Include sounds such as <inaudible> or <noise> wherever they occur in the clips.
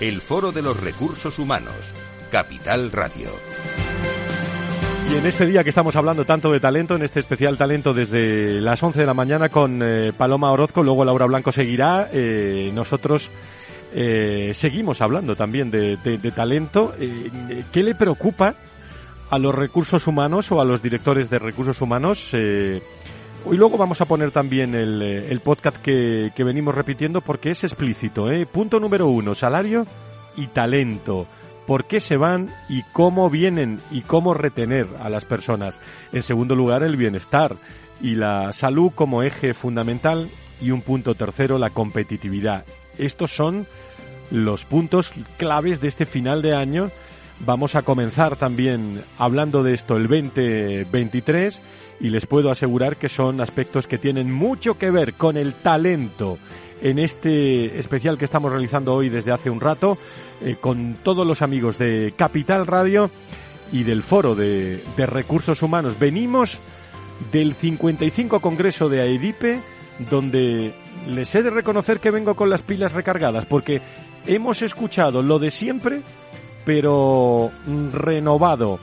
el Foro de los Recursos Humanos, Capital Radio. Y en este día que estamos hablando tanto de talento, en este especial talento desde las 11 de la mañana con eh, Paloma Orozco, luego Laura Blanco seguirá, eh, nosotros eh, seguimos hablando también de, talento. ¿Qué le preocupa a los recursos humanos o a los directores de recursos humanos? Hoy luego vamos a poner también el, el podcast que, que, venimos repitiendo porque es explícito. ¿eh? Punto número uno, salario y talento. ¿Por qué se van y cómo vienen y cómo retener a las personas? En segundo lugar, el bienestar y la salud como eje fundamental. Y un punto tercero, la competitividad. Estos son los puntos claves de este final de año. Vamos a comenzar también hablando de esto el 2023 y les puedo asegurar que son aspectos que tienen mucho que ver con el talento en este especial que estamos realizando hoy desde hace un rato eh, con todos los amigos de Capital Radio y del Foro de, de Recursos Humanos. Venimos del 55 Congreso de AEDIPE, donde les he de reconocer que vengo con las pilas recargadas, porque hemos escuchado lo de siempre, pero renovado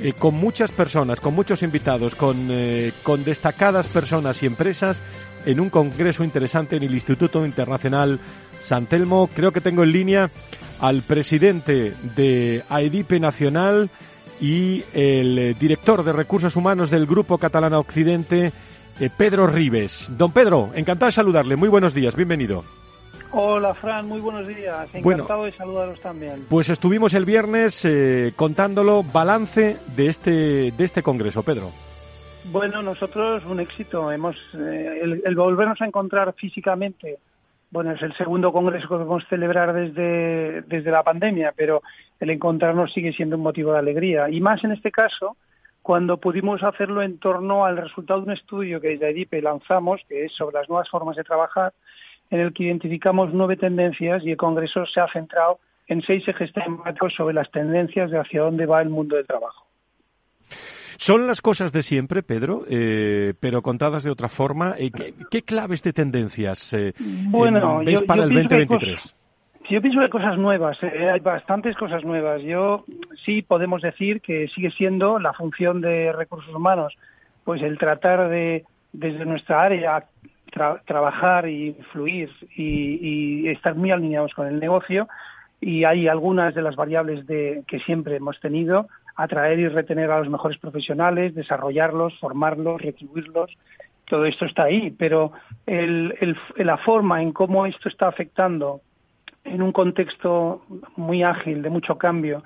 eh, con muchas personas, con muchos invitados, con, eh, con destacadas personas y empresas en un congreso interesante en el Instituto Internacional San Telmo. Creo que tengo en línea al presidente de AEDIPE Nacional y el eh, director de recursos humanos del Grupo Catalana Occidente, Pedro Rives. Don Pedro, encantado de saludarle. Muy buenos días, bienvenido. Hola Fran, muy buenos días. Encantado de saludaros también. Pues estuvimos el viernes eh, contándolo balance de este de este congreso, Pedro. Bueno, nosotros un éxito. Hemos eh, el, volvernos a encontrar físicamente. Bueno, es el segundo congreso que a celebrar desde desde la pandemia, pero el encontrarnos sigue siendo un motivo de alegría y más en este caso cuando pudimos hacerlo en torno al resultado de un estudio que desde IDIPE lanzamos, que es sobre las nuevas formas de trabajar en el que identificamos nueve tendencias y el Congreso se ha centrado en seis ejes temáticos sobre las tendencias de hacia dónde va el mundo del trabajo. Son las cosas de siempre, Pedro, eh, pero contadas de otra forma. Eh, ¿qué, claves de tendencias eh, bueno, ves para el 2023? yo pienso que hay cosas nuevas, hay bastantes cosas nuevas. Yo sí podemos decir que sigue siendo la función de recursos humanos, pues el tratar de, desde nuestra área, trabajar y fluir y, estar muy alineados con el negocio y hay algunas de las variables de, que siempre hemos tenido, atraer y retener a los mejores profesionales, desarrollarlos, formarlos, retribuirlos, todo esto está ahí, pero el, la forma en cómo esto está afectando en un contexto muy ágil, de mucho cambio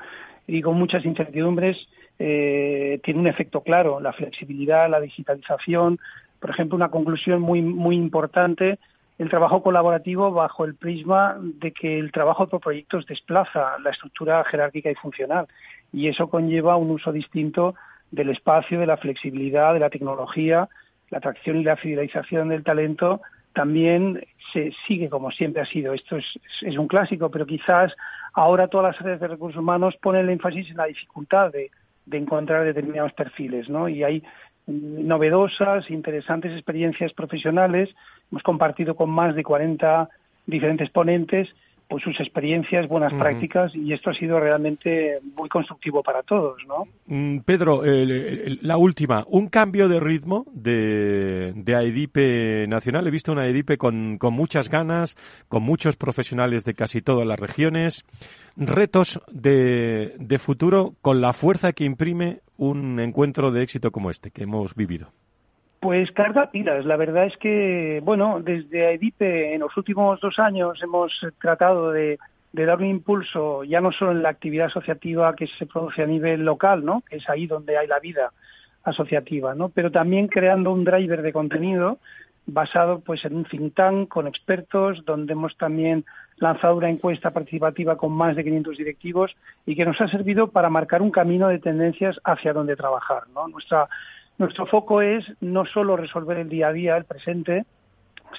y con muchas incertidumbres, eh, tiene un efecto claro. La flexibilidad, la digitalización, por ejemplo, una conclusión muy, muy importante, el trabajo colaborativo bajo el prisma de que el trabajo por proyectos desplaza la estructura jerárquica y funcional y eso conlleva un uso distinto del espacio, de la flexibilidad, de la tecnología, la atracción y la fidelización del talento también se sigue como siempre ha sido. Esto es, un clásico, pero quizás ahora todas las áreas de recursos humanos ponen el énfasis en la dificultad de, de encontrar determinados perfiles, ¿no? Y hay novedosas, interesantes experiencias profesionales. Hemos compartido con más de 40 diferentes ponentes pues sus experiencias, buenas prácticas y esto ha sido realmente muy constructivo para todos, ¿no? Mm, Pedro, la última, un cambio de ritmo de, de AEDIPE nacional. He visto una AEDIPE con, con muchas ganas, con muchos profesionales de casi todas las regiones. Retos de, de futuro con la fuerza que imprime un encuentro de éxito como este que hemos vivido. Pues carga pilas. La verdad es que, bueno, desde EDIPE en los últimos dos años hemos tratado de, dar un impulso ya no solo en la actividad asociativa que se produce a nivel local, ¿no? Que es ahí donde hay la vida asociativa, ¿no? Pero también creando un driver de contenido basado pues en un think tank con expertos, donde hemos también lanzado una encuesta participativa con más de 500 directivos y que nos ha servido para marcar un camino de tendencias hacia dónde trabajar. ¿no? Nuestra, nuestro foco es no solo resolver el día a día, el presente,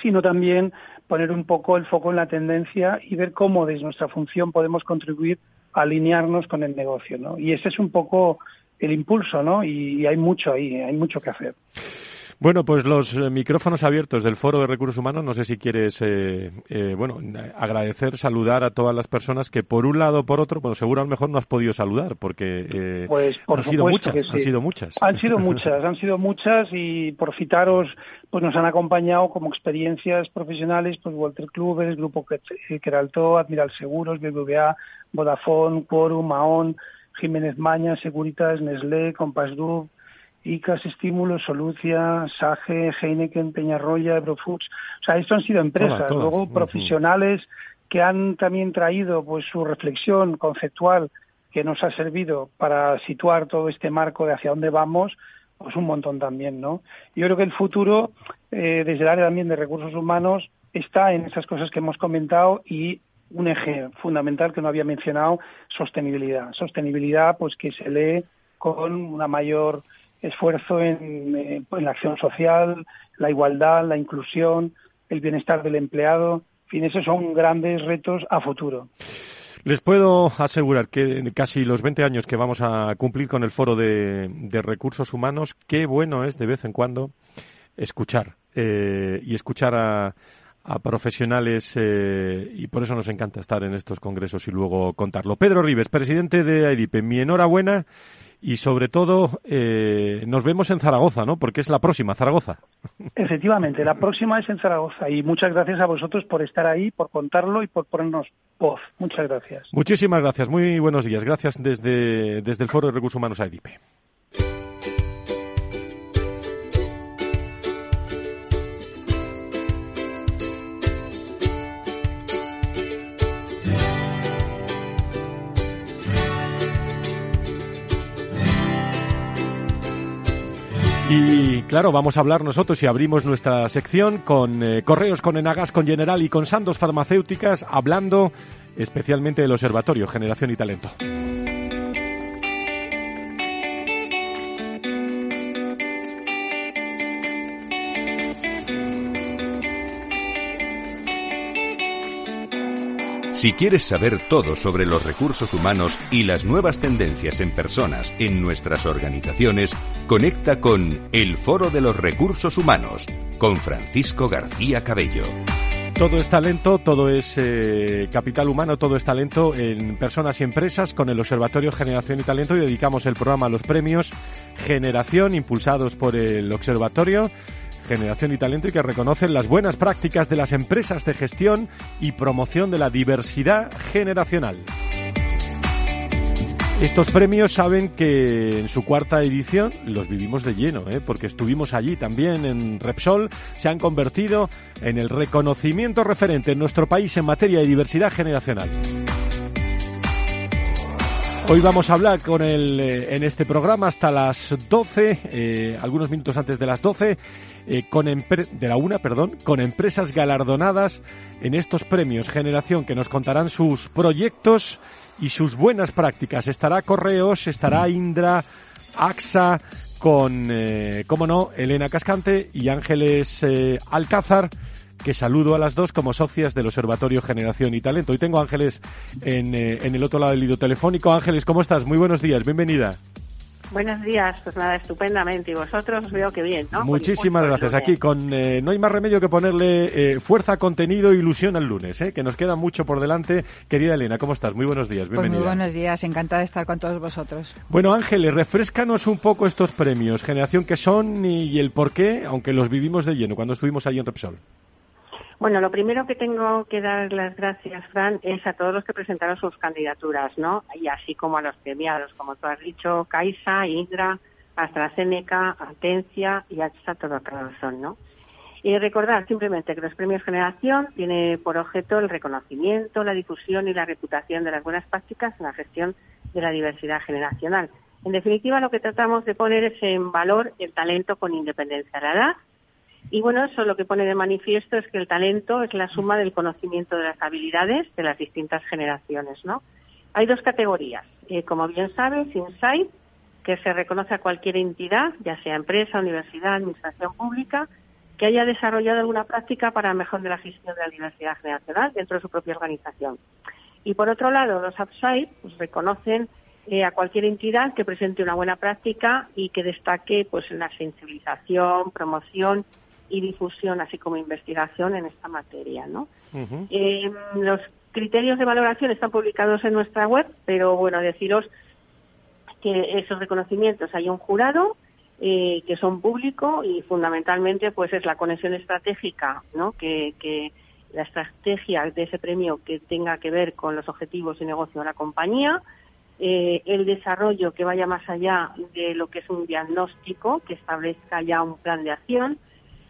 sino también poner un poco el foco en la tendencia y ver cómo desde nuestra función podemos contribuir a alinearnos con el negocio. ¿no? Y ese es un poco el impulso, ¿no? y hay mucho ahí, hay mucho que hacer. Bueno, pues los eh, micrófonos abiertos del Foro de Recursos Humanos, no sé si quieres, eh, eh, bueno, agradecer, saludar a todas las personas que por un lado o por otro, bueno, seguro a lo mejor no has podido saludar porque pues, han sido muchas, han sido muchas. Han sido muchas, han sido muchas y por citaros, pues nos han acompañado como experiencias profesionales, pues Walter Clubes, Grupo Queralto, Admiral Seguros, BBVA, Vodafone, Quorum, Mahón, Jiménez Maña, Securitas, Nestlé, Compass Group, ICAS, Estímulo, Solucia, SAGE, Heineken, Peñarroya, Eurofoods. O sea, esto han sido empresas, luego profesionales que han también traído pues su reflexión conceptual que nos ha servido para situar todo este marco de hacia dónde vamos, pues un montón también, ¿no? Yo creo que el futuro, eh, desde el área también de recursos humanos, está en esas cosas que hemos comentado y un eje fundamental que no había mencionado, sostenibilidad. Sostenibilidad, pues que se lee con una mayor esfuerzo en, la acción social, la igualdad, la inclusión, el bienestar del empleado. En fin, esos son grandes retos a futuro. Les puedo asegurar que en casi los 20 años que vamos a cumplir con el foro de, recursos humanos, qué bueno es de vez en cuando escuchar eh, y escuchar a, profesionales eh, y por eso nos encanta estar en estos congresos y luego contarlo. Pedro Rives, presidente de AIDIPE, mi enhorabuena y sobre todo eh, nos vemos en Zaragoza, ¿no? Porque es la próxima, Zaragoza. Efectivamente, la próxima es en Zaragoza y muchas gracias a vosotros por estar ahí, por contarlo y por ponernos voz. Muchas gracias. Muchísimas gracias, muy buenos días. Gracias desde, desde el Foro de Recursos Humanos AIDIPE. Claro, vamos a hablar nosotros y abrimos nuestra sección con eh, correos con Enagas, con General y con Sandos Farmacéuticas, hablando especialmente del Observatorio Generación y Talento. Si quieres saber todo sobre los recursos humanos y las nuevas tendencias en personas en nuestras organizaciones, conecta con El Foro de los Recursos Humanos con Francisco García Cabello. Todo es talento, todo es eh, capital humano, todo es talento en personas y empresas con el Observatorio Generación y Talento y dedicamos el programa a los premios Generación impulsados por el Observatorio Generación y Talento y que reconocen las buenas prácticas de las empresas de gestión y promoción de la diversidad generacional. Estos premios saben que en su cuarta edición los vivimos de lleno, ¿eh? porque estuvimos allí también en Repsol, se han convertido en el reconocimiento referente en nuestro país en materia de diversidad generacional. Hoy vamos a hablar con el, eh, en este programa hasta las 12, eh, algunos minutos antes de las 12, eh, con de la una, perdón, con empresas galardonadas en estos premios Generación que nos contarán sus proyectos y sus buenas prácticas. Estará Correos, estará Indra, AXA, con, eh, cómo no, Elena Cascante y Ángeles Alcázar que saludo a las dos como socias del Observatorio Generación y Talento. Hoy tengo Ángeles en, eh, en el otro lado del hilo telefónico. Ángeles, ¿cómo estás? Muy buenos días, bienvenida. Buenos días, pues nada, estupendamente. Y vosotros veo que bien, ¿no? Muchísimas gracias. Aquí con eh, no hay más remedio que ponerle eh, fuerza, contenido e ilusión al lunes, ¿eh? que nos queda mucho por delante. Querida Elena, ¿cómo estás? Muy buenos días, bienvenida. Pues muy buenos días, encantada de estar con todos vosotros. Bueno, Ángeles, refrescanos un poco estos premios, generación que son y, y el por qué, aunque los vivimos de lleno cuando estuvimos ahí en Repsol. Bueno, lo primero que tengo que dar las gracias, Fran, es a todos los que presentaron sus candidaturas, ¿no? Y así como a los premiados, como tú has dicho, Caixa, Indra, AstraZeneca, Atencia y hasta todo son, ¿no? Y recordar simplemente que los premios Generación tienen por objeto el reconocimiento, la difusión y la reputación de las buenas prácticas en la gestión de la diversidad generacional. En definitiva, lo que tratamos de poner es en valor el talento con independencia de la edad Y bueno, eso lo que pone de manifiesto es que el talento es la suma del conocimiento de las habilidades de las distintas generaciones, ¿no? Hay dos categorías. Eh, como bien sabes, Insight, que se reconoce a cualquier entidad, ya sea empresa, universidad, administración pública, que haya desarrollado alguna práctica para el mejor de la gestión de la diversidad generacional dentro de su propia organización. Y por otro lado, los Upside pues, reconocen eh, a cualquier entidad que presente una buena práctica y que destaque pues en la sensibilización, promoción y difusión, así como investigación en esta materia, ¿no? Eh, los criterios de valoración están publicados en nuestra web, pero bueno, deciros que esos reconocimientos hay un jurado eh, que son públicos y fundamentalmente pues es la conexión estratégica, ¿no? Que, que la estrategia de ese premio que tenga que ver con los objetivos y negocio de la compañía, eh, el desarrollo que vaya más allá de lo que es un diagnóstico, que establezca ya un plan de acción,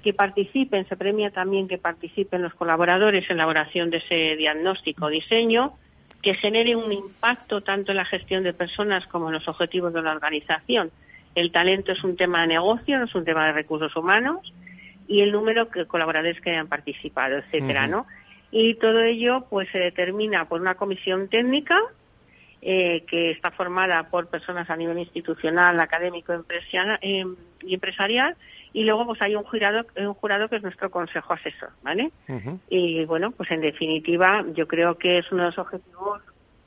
que participen, se premia también que participen los colaboradores en la elaboración de ese diagnóstico o diseño, que genere un impacto tanto en la gestión de personas como en los objetivos de la organización. El talento es un tema de negocio, no es un tema de recursos humanos y el número de colaboradores que hayan participado, etcétera, ¿no? Y todo ello pues se determina por una comisión técnica eh, que está formada por personas a nivel institucional, académico eh, y empresarial y luego pues hay un jurado un jurado que es nuestro consejo asesor vale y bueno pues en definitiva yo creo que es uno de los objetivos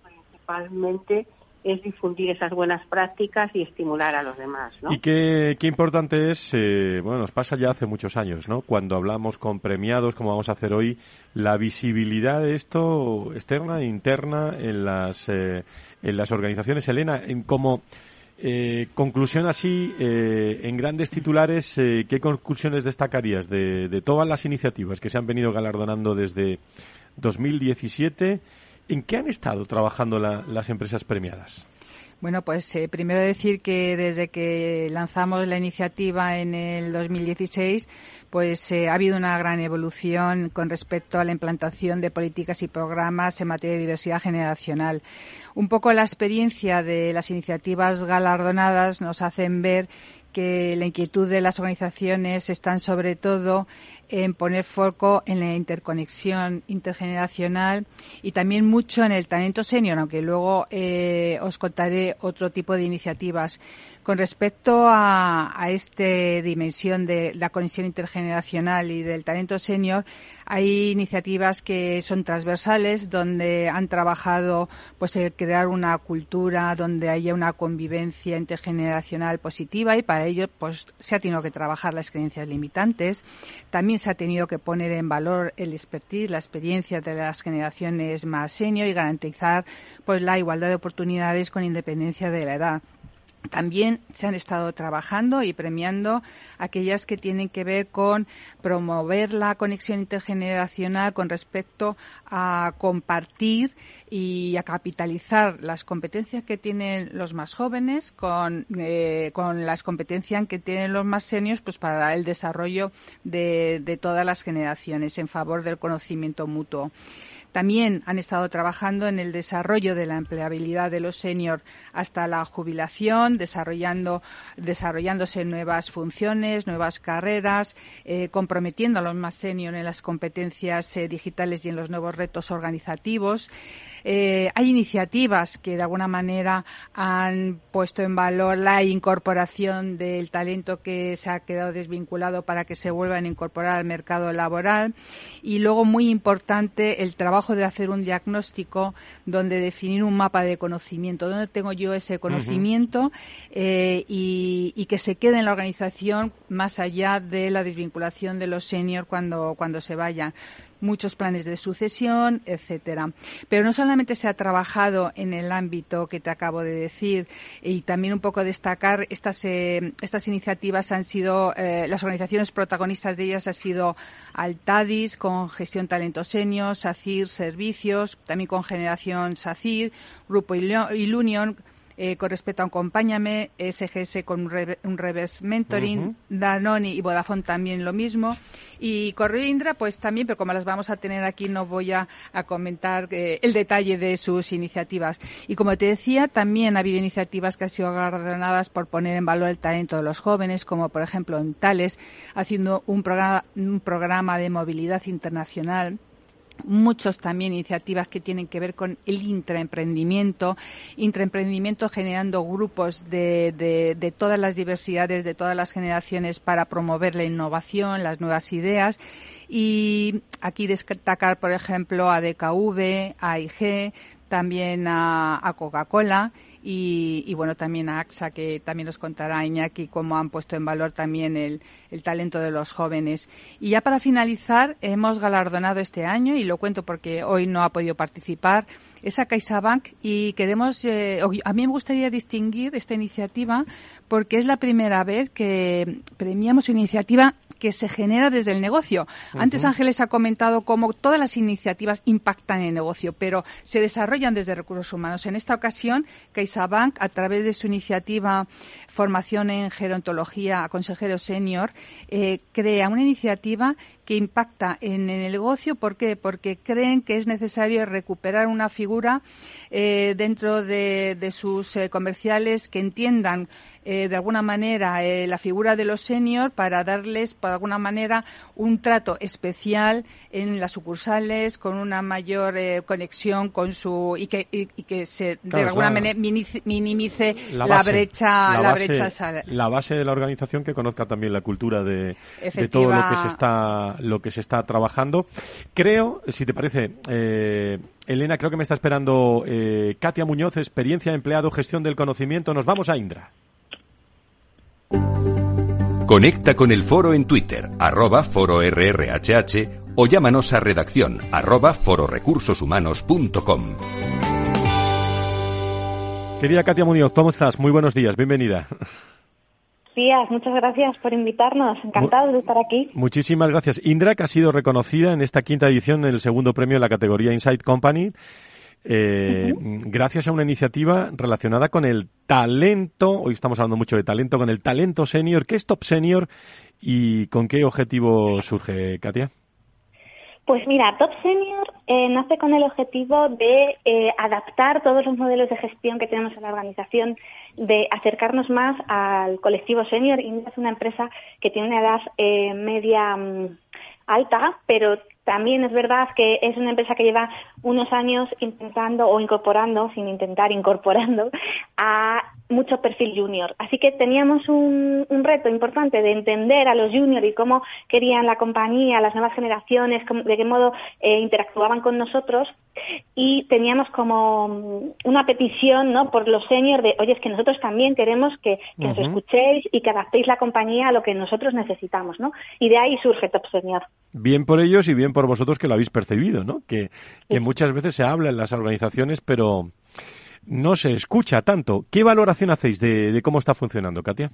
principalmente es difundir esas buenas prácticas y estimular a los demás. ¿no? Y qué, qué importante es, eh, bueno, nos pasa ya hace muchos años, ¿no? Cuando hablamos con premiados, como vamos a hacer hoy, la visibilidad de esto externa e interna en las, eh, en las organizaciones. Elena, en cómo eh, conclusión así, eh, en grandes titulares, ¿qué conclusiones destacarías de, de, todas las iniciativas que se han venido galardonando desde 2017? ¿En qué han estado trabajando la, las empresas premiadas? Bueno, pues eh, primero decir que desde que lanzamos la iniciativa en el 2016, pues eh, ha habido una gran evolución con respecto a la implantación de políticas y programas en materia de diversidad generacional. Un poco la experiencia de las iniciativas galardonadas nos hacen ver que la inquietud de las organizaciones están sobre todo en poner foco en la interconexión intergeneracional y también mucho en el talento senior, aunque luego eh, os contaré otro tipo de iniciativas. Con respecto a, a esta dimensión de la conexión intergeneracional y del talento senior, hay iniciativas que son transversales, donde han trabajado pues crear una cultura donde haya una convivencia intergeneracional positiva y para ello pues se ha tenido que trabajar las creencias limitantes. También se ha tenido que poner en valor el expertise, la experiencia de las generaciones más senior y garantizar pues la igualdad de oportunidades con independencia de la edad. También se han estado trabajando y premiando aquellas que tienen que ver con promover la conexión intergeneracional con respecto a compartir y a capitalizar las competencias que tienen los más jóvenes con, eh, las competencias que tienen los más seniors pues para el desarrollo de, de todas las generaciones en favor del conocimiento mutuo. También han estado trabajando en el desarrollo de la empleabilidad de los seniors hasta la jubilación, desarrollando, desarrollándose nuevas funciones, nuevas carreras, eh, comprometiendo a los más seniors en las competencias eh, digitales y en los nuevos retos organizativos. Eh, hay iniciativas que de alguna manera han puesto en valor la incorporación del talento que se ha quedado desvinculado para que se vuelvan a incorporar al mercado laboral. Y luego, muy importante, el trabajo de hacer un diagnóstico donde definir un mapa de conocimiento. ¿Dónde tengo yo ese conocimiento? eh, y, y, que se quede en la organización más allá de la desvinculación de los seniors cuando, cuando se vayan muchos planes de sucesión, etcétera. Pero no solamente se ha trabajado en el ámbito que te acabo de decir y también un poco destacar estas eh, estas iniciativas han sido eh, las organizaciones protagonistas de ellas ha sido Altadis con gestión talento senior, SACIR servicios, también con generación SACIR, Grupo Ilunion eh, con respecto a Acompáñame, SGS con un, reverse mentoring, Danoni y Vodafone también lo mismo. Y Correo Indra, pues también, pero como las vamos a tener aquí, no voy a, comentar eh, el detalle de sus iniciativas. Y como te decía, también ha habido iniciativas que han sido galardonadas por poner en valor el talento de los jóvenes, como por ejemplo en Tales, haciendo un programa, un programa de movilidad internacional muchos también iniciativas que tienen que ver con el intraemprendimiento, intraemprendimiento generando grupos de, de, todas las diversidades, de todas las generaciones para promover la innovación, las nuevas ideas. Y aquí destacar, por ejemplo, a DKV, a IG, también a Coca-Cola y, bueno, también a AXA, que también nos contará Iñaki cómo han puesto en valor también el, talento de los jóvenes. Y ya para finalizar, hemos galardonado este año, y lo cuento porque hoy no ha podido participar, es a CaixaBank y queremos, eh, a mí me gustaría distinguir esta iniciativa porque es la primera vez que premiamos una iniciativa que se genera desde el negocio. Antes Ángeles ha comentado cómo todas las iniciativas impactan en el negocio, pero se desarrollan desde recursos humanos. En esta ocasión, CaixaBank, a través de su iniciativa Formación en Gerontología a Consejero Senior, eh, crea una iniciativa que impacta en, el negocio. ¿Por qué? Porque creen que es necesario recuperar una figura eh, dentro de, sus eh, comerciales que entiendan eh, de alguna manera la figura de los seniors para darles, por alguna manera, un trato especial en las sucursales, con una mayor conexión con su y que, y, que se de alguna manera minimice la, brecha la, brecha la base de la organización que conozca también la cultura de, de todo lo que se está lo que se está trabajando. Creo, si te parece, eh, Elena, creo que me está esperando eh, Katia Muñoz, experiencia empleado, gestión del conocimiento. Nos vamos a Indra. Conecta con el foro en Twitter, arroba foro RRHH o llámanos a redacción arroba fororecursoshumanos.com. Querida Katia Muñoz, ¿cómo estás? Muy buenos días, bienvenida días, muchas gracias por invitarnos. Encantado de estar aquí. Muchísimas gracias. Indra, que ha sido reconocida en esta quinta edición en el segundo premio de la categoría Inside Company. Eh, gracias a una iniciativa relacionada con el talento, hoy estamos hablando mucho de talento, con el talento senior. ¿Qué es Top Senior y con qué objetivo surge, Katia? Pues mira, Top Senior eh, nace con el objetivo de eh, adaptar todos los modelos de gestión que tenemos en la organización, de acercarnos más al colectivo senior. Y es una empresa que tiene una edad eh, media mm, alta, pero también es verdad que es una empresa que lleva unos años intentando o incorporando, sin intentar incorporando, <laughs> a mucho perfil junior. Así que teníamos un, reto importante de entender a los juniors y cómo querían la compañía, las nuevas generaciones, de qué modo eh, interactuaban con nosotros y teníamos como una petición ¿no? por los seniors de, oye, es que nosotros también queremos que, nos escuchéis y que adaptéis la compañía a lo que nosotros necesitamos. ¿no? Y de ahí surge Top Senior. Bien por ellos y bien por vosotros que lo habéis percibido, ¿no? Que, muchas veces se habla en las organizaciones, pero no se escucha tanto. ¿Qué valoración hacéis de, cómo está funcionando, Katia?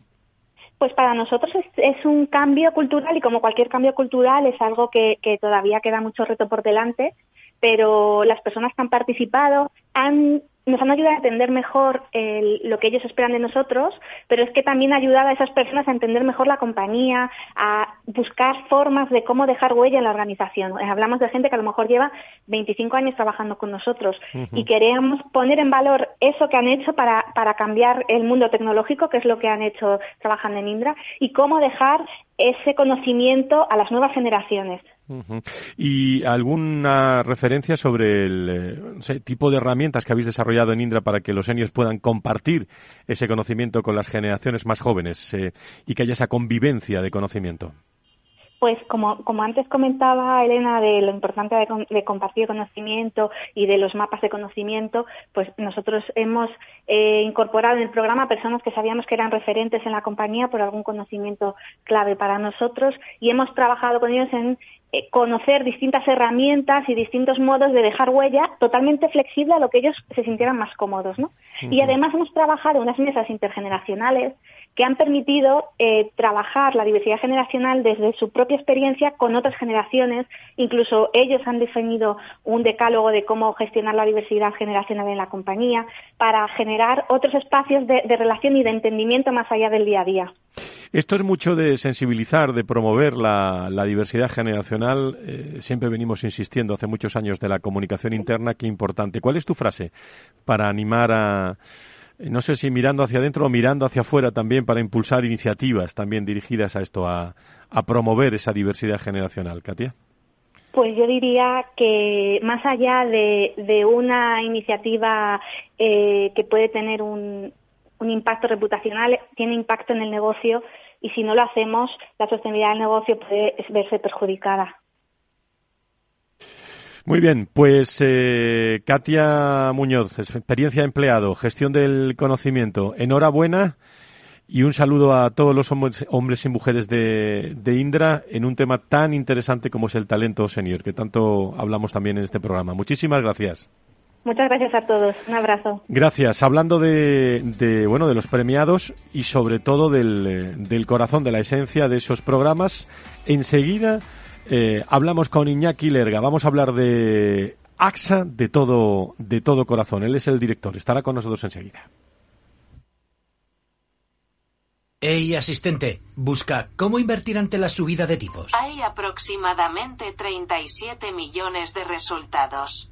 Pues para nosotros es, un cambio cultural y como cualquier cambio cultural es algo que, que, todavía queda mucho reto por delante, pero las personas que han participado han nos han ayudado a entender mejor lo que ellos esperan de nosotros, pero es que también ha ayudado a esas personas a entender mejor la compañía, a buscar formas de cómo dejar huella en la organización. Eh, hablamos de gente que a lo mejor lleva 25 años trabajando con nosotros y queremos poner en valor eso que han hecho para, para cambiar el mundo tecnológico, que es lo que han hecho trabajando en Indra, y cómo dejar ese conocimiento a las nuevas generaciones. ¿Y alguna referencia sobre el eh, tipo de herramientas que habéis desarrollado en Indra para que los seniors puedan compartir ese conocimiento con las generaciones más jóvenes eh, y que haya esa convivencia de conocimiento? Pues como, como antes comentaba Elena de lo importante de, compartir conocimiento y de los mapas de conocimiento, pues nosotros hemos eh, incorporado en el programa personas que sabíamos que eran referentes en la compañía por algún conocimiento clave para nosotros y hemos trabajado con ellos en conocer distintas herramientas y distintos modos de dejar huella totalmente flexible a lo que ellos se sintieran más cómodos. ¿no? Y además hemos trabajado unas mesas intergeneracionales que han permitido eh, trabajar la diversidad generacional desde su propia experiencia con otras generaciones. Incluso ellos han definido un decálogo de cómo gestionar la diversidad generacional en la compañía para generar otros espacios de, relación y de entendimiento más allá del día a día. Esto es mucho de sensibilizar, de promover la, diversidad generacional. Eh, siempre venimos insistiendo hace muchos años de la comunicación interna, qué importante. ¿Cuál es tu frase para animar a, no sé si mirando hacia adentro o mirando hacia afuera también para impulsar iniciativas también dirigidas a esto, a, promover esa diversidad generacional, Katia? Pues yo diría que más allá de, una iniciativa eh, que puede tener un impacto reputacional, tiene impacto en el negocio y si no lo hacemos, la sostenibilidad del negocio puede verse perjudicada. Muy bien, pues eh, Katia Muñoz, experiencia empleado, gestión del conocimiento. Enhorabuena y un saludo a todos los hombres, y mujeres de, Indra en un tema tan interesante como es el talento senior, que tanto hablamos también en este programa. Muchísimas gracias. Muchas gracias a todos. Un abrazo. Gracias. Hablando de, bueno de los premiados y sobre todo del, eh, del corazón, de la esencia de esos programas, enseguida eh, hablamos con Iñaki Lerga. Vamos a hablar de AXA de todo, de todo corazón. Él es el director. Estará con nosotros enseguida. Hey, asistente, busca cómo invertir ante la subida de tipos. Hay aproximadamente 37 millones de resultados.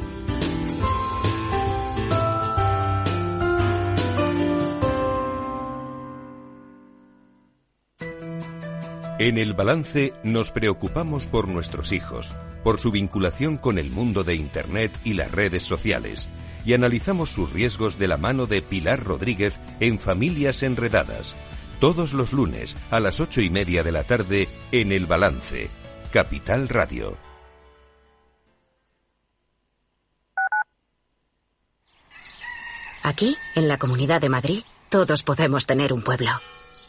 En el balance nos preocupamos por nuestros hijos, por su vinculación con el mundo de Internet y las redes sociales, y analizamos sus riesgos de la mano de Pilar Rodríguez en Familias Enredadas, todos los lunes a las ocho y media de la tarde en el balance, Capital Radio. Aquí, en la Comunidad de Madrid, todos podemos tener un pueblo.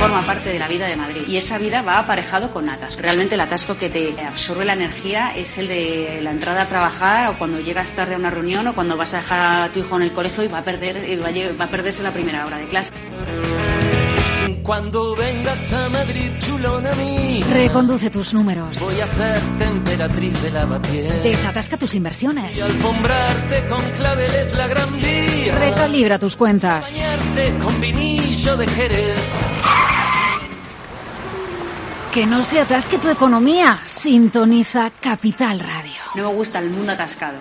Forma parte de la vida de Madrid y esa vida va aparejado con atasco. Realmente el atasco que te absorbe la energía es el de la entrada a trabajar o cuando llegas tarde a una reunión o cuando vas a dejar a tu hijo en el colegio y va a perder va a perderse la primera hora de clase. Cuando vengas a Madrid, chulona. Reconduce tus números. Voy a ser temperatriz de lavapiés. Desatasca tus inversiones. Y alfombrarte con claveles la gran Recalibra tus cuentas. Que no se atasque tu economía. Sintoniza Capital Radio. No me gusta el mundo atascado.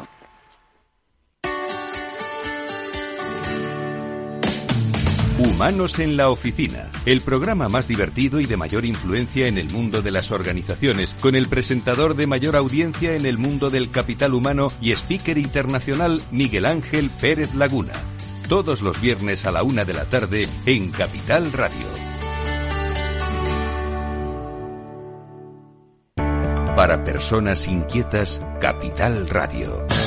Humanos en la Oficina, el programa más divertido y de mayor influencia en el mundo de las organizaciones, con el presentador de mayor audiencia en el mundo del capital humano y speaker internacional Miguel Ángel Pérez Laguna. Todos los viernes a la una de la tarde en Capital Radio. Para personas inquietas, Capital Radio.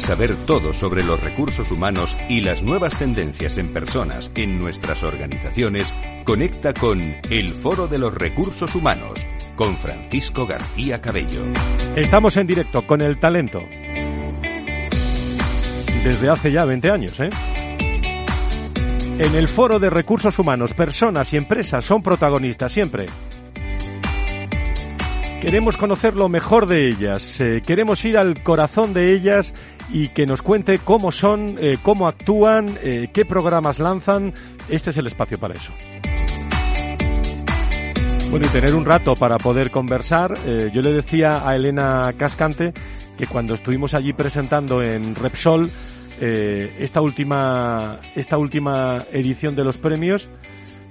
Saber todo sobre los recursos humanos y las nuevas tendencias en personas en nuestras organizaciones, conecta con El Foro de los Recursos Humanos con Francisco García Cabello. Estamos en directo con el talento. Desde hace ya 20 años, ¿eh? En el Foro de Recursos Humanos, personas y empresas son protagonistas siempre. Queremos conocer lo mejor de ellas, eh, queremos ir al corazón de ellas y que nos cuente cómo son, eh, cómo actúan, eh, qué programas lanzan. Este es el espacio para eso. Bueno, y tener un rato para poder conversar. yo le decía a Elena Cascante que cuando estuvimos allí presentando en Repsol esta última esta última edición de los premios,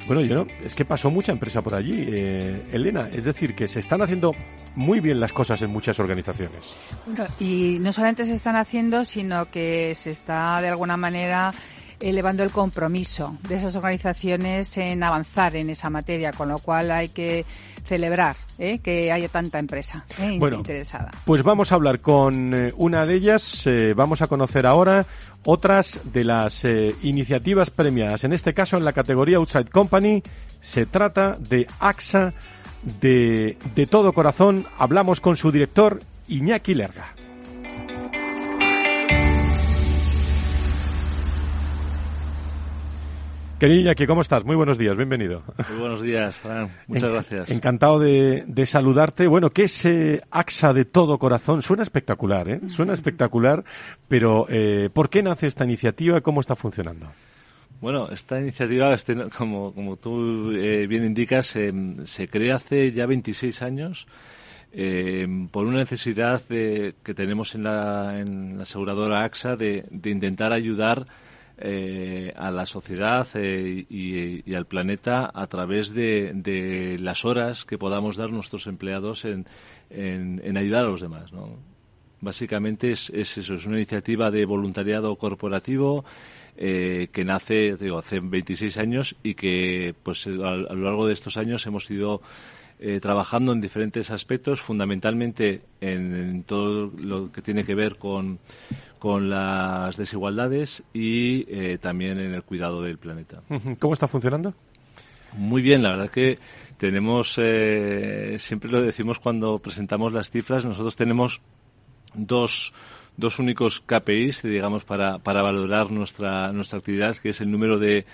bueno, yo no, es que pasó mucha empresa por allí, eh, Elena. Es decir, que se están haciendo muy bien las cosas en muchas organizaciones. Bueno, y no solamente se están haciendo, sino que se está de alguna manera elevando el compromiso de esas organizaciones en avanzar en esa materia, con lo cual hay que celebrar ¿eh? que haya tanta empresa ¿eh? interesada. Pues vamos a hablar con eh, una de ellas, eh, vamos a conocer ahora otras de las iniciativas premiadas, en este caso en la categoría Outside Company, se trata de AXA de, de todo corazón, hablamos con su director Iñaki Lerga. Querido Iñaki, ¿cómo estás? Muy buenos días, bienvenido. Muy buenos días, Fran. Muchas gracias. Encantado de, saludarte. Bueno, ¿qué es eh, AXA de todo corazón? Suena espectacular, ¿eh? Suena espectacular, pero eh, ¿por qué nace esta iniciativa? y ¿Cómo está funcionando? Bueno, esta iniciativa, este, como, como tú eh, bien indicas, se crea hace ya 26 años. por una necesidad que tenemos en la, aseguradora AXA de, de intentar ayudar eh, a la sociedad eh, y, al planeta a través de, las horas que podamos dar nuestros empleados en, en, ayudar a los demás. ¿no? Básicamente es, eso, es una iniciativa de voluntariado corporativo eh, que nace digo, hace 26 años y que pues a, lo largo de estos años hemos ido trabajando en diferentes aspectos, fundamentalmente en, todo lo que tiene que ver con, con las desigualdades y eh, también en el cuidado del planeta. ¿Cómo está funcionando? Muy bien, la verdad que tenemos, eh, siempre lo decimos cuando presentamos las cifras, nosotros tenemos dos, dos únicos KPIs, digamos, para, para valorar nuestra, nuestra actividad, que es el número de,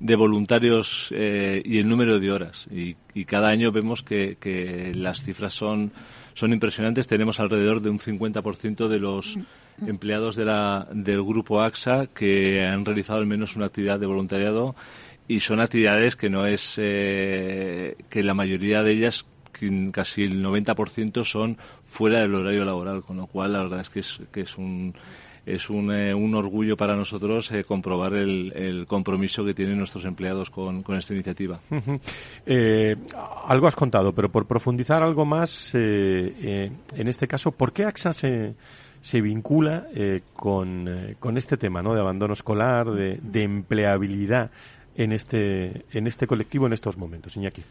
de voluntarios eh, y el número de horas. Y, y cada año vemos que, que, las cifras son, son impresionantes. Tenemos alrededor de un 50% de los empleados de la, del grupo AXA que han realizado al menos una actividad de voluntariado y son actividades que no es eh, que la mayoría de ellas casi el 90% son fuera del horario laboral con lo cual la verdad es que es, que es un es un, eh, un orgullo para nosotros eh, comprobar el, el, compromiso que tienen nuestros empleados con, con esta iniciativa. algo has contado, pero por profundizar algo más, en este caso, ¿por qué AXA se, se vincula eh, con, eh, con, este tema ¿no? de abandono escolar, de, de, empleabilidad en este, en este colectivo en estos momentos. Iñaki.